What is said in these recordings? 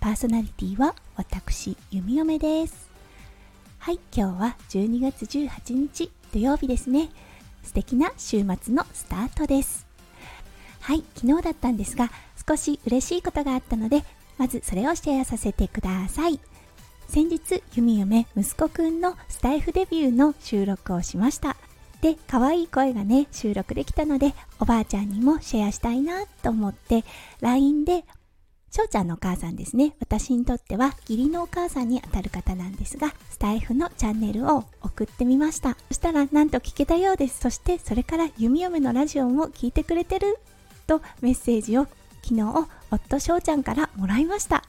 パーソナリティは私弓嫁です。はい今日は12月18日土曜日ですね。素敵な週末のスタートです。はい昨日だったんですが少し嬉しいことがあったのでまずそれをシェアさせてください。先日弓嫁息子くんのスタイフデビューの収録をしました。で可愛い声がね収録できたのでおばあちゃんにもシェアしたいなと思って LINE で翔ちゃんのお母さんですね。私にとっては義理のお母さんにあたる方なんですがスタイフのチャンネルを送ってみました。そしたらなんと聞けたようです。そしてそれから弓嫁のラジオも聞いてくれてるとメッセージを昨日夫翔ちゃんからもらいました。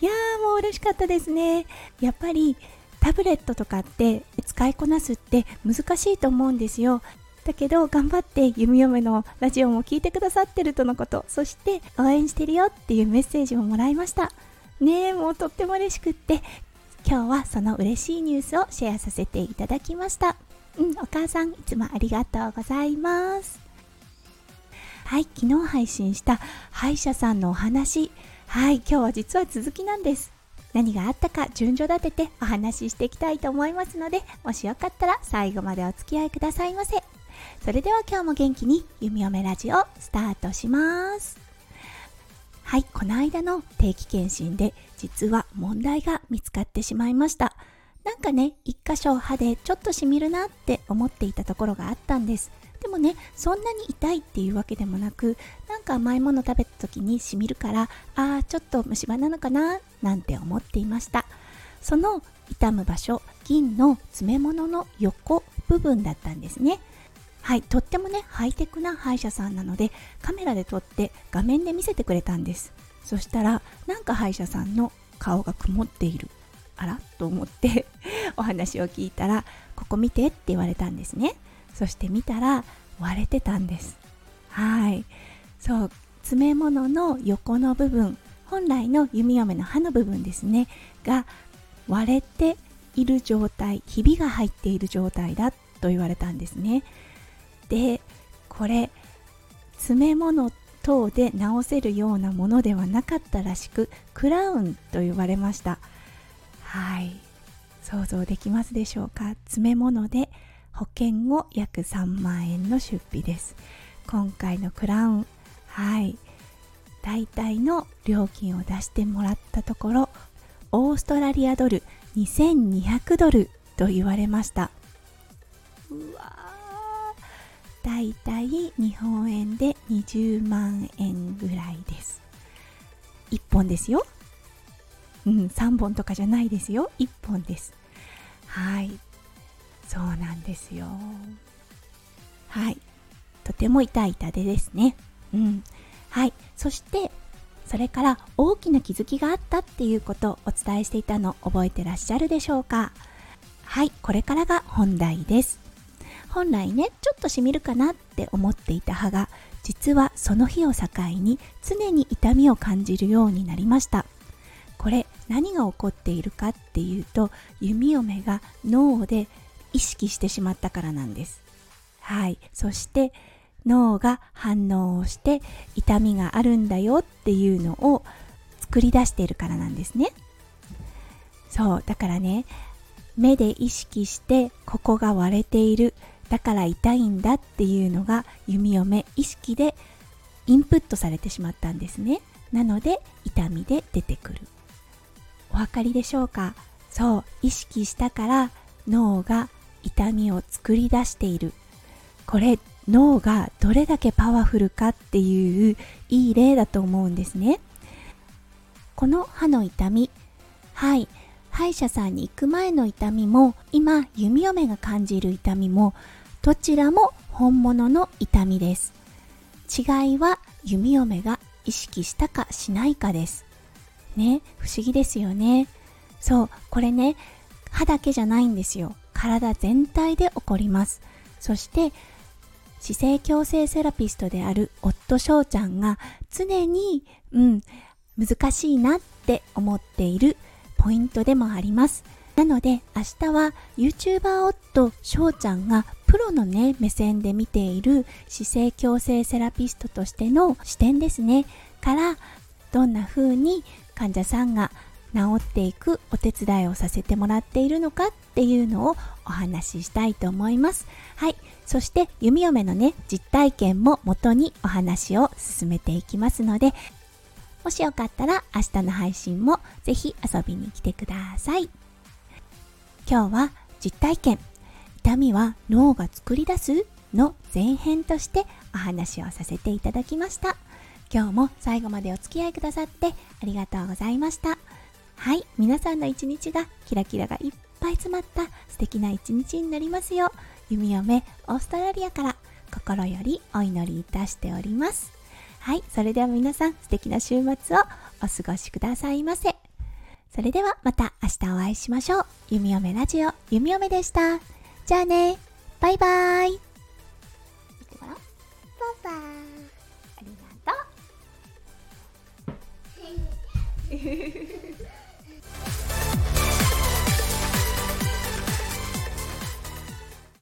いやーもう嬉しかったですね。やっぱりタブレットとかって使いこなすって難しいと思うんですよ。だけど頑張って弓嫁のラジオも聞いてくださってるとのこと。そして応援してるよっていうメッセージをもらいました。ねえもうとっても嬉しくって今日はその嬉しいニュースをシェアさせていただきました。うんお母さんいつもありがとうございます。はい昨日配信した歯医者さんのお話。はい今日は実は続きなんです。何があったか順序立ててお話ししていきたいと思いますのでもしよかったら最後までお付き合いくださいませ。それでは今日も元気に弓嫁ラジオスタートします。はいこの間の定期検診で実は問題が見つかってしまいました。なんかね一箇所歯でちょっとしみるなって思っていたところがあったんです。でもねそんなに痛いっていうわけでもなくなんか甘いもの食べた時にしみるからあーちょっと虫歯なのかななんて思っていました。その痛む場所銀の詰め物の横部分だったんですね。はいとってもねハイテクな歯医者さんなのでカメラで撮って画面で見せてくれたんです。そしたらなんか歯医者さんの顔が曇っている。あら？と思って お話を聞いたらここ見てって言われたんですね。そして見たら割れてたんです。はい。そう詰め物の横の部分本来の弓嫁の刃の部分ですね。が割れている状態ひびが入っている状態だと言われたんですね。でこれ詰め物等で直せるようなものではなかったらしくクラウンと言われました。はい。想像できますでしょうか？詰め物で保険後約3万円の出費です。今回のクラウンはい。大体の料金を出してもらったところオーストラリアドル2200ドルと言われました。うわーだいたい日本円で20万円ぐらいです。1本ですよ。うん3本とかじゃないですよ。1本です。はい。そうなんですよ。はい。とても痛い痛手ですね。うん。はい。そしてそれから大きな気づきがあったっていうことをお伝えしていたの覚えてらっしゃるでしょうか。はい。これからが本題です。本来ねちょっとしみるかなって思っていた歯が実はその日を境に常に痛みを感じるようになりました。これ何が起こっているかっていうと弓嫁が脳で意識してしまったからなんです。はい。そして脳が反応をして痛みがあるんだよっていうのを作り出しているからなんですね。そう。だからね目で意識してここが割れている。だから痛いんだっていうのが弓嫁意識でインプットされてしまったんですね。なので痛みで出てくる。お分かりでしょうか？そう意識したから脳が痛みを作り出している。これ脳がどれだけパワフルかっていういい例だと思うんですね。この歯の痛み。はい。歯医者さんに行く前の痛みも今弓嫁が感じる痛みもどちらも本物の痛みです。違いは弓嫁が意識したかしないかです。ね不思議ですよね。そうこれね歯だけじゃないんですよ。体全体で起こります。そして姿勢矯正セラピストである夫翔ちゃんが常にうん難しいなって思っているポイントでもあります。なので明日は YouTuber 夫翔ちゃんがプロのね目線で見ている姿勢矯正セラピストとしての視点ですね。からどんな風に患者さんが治っていくお手伝いをさせてもらっているのかっていうのをお話ししたいと思います。はい。そして弓嫁のね実体験も元にお話を進めていきますのでもしよかったら明日の配信もぜひ遊びに来てください。今日は実体験。痛みは脳が作り出す？の前編としてお話をさせていただきました。今日も最後までお付き合いくださってありがとうございました。はい皆さんの一日がキラキラがいっぱい詰まった素敵な一日になりますよう弓嫁オーストラリアから心よりお祈りいたしております。はいそれでは皆さん素敵な週末をお過ごしくださいませ。それではまた明日お会いしましょう。弓嫁ラジオ弓嫁でした。じゃあね。バイバイ。見てごらん。バイバイ。ありがとう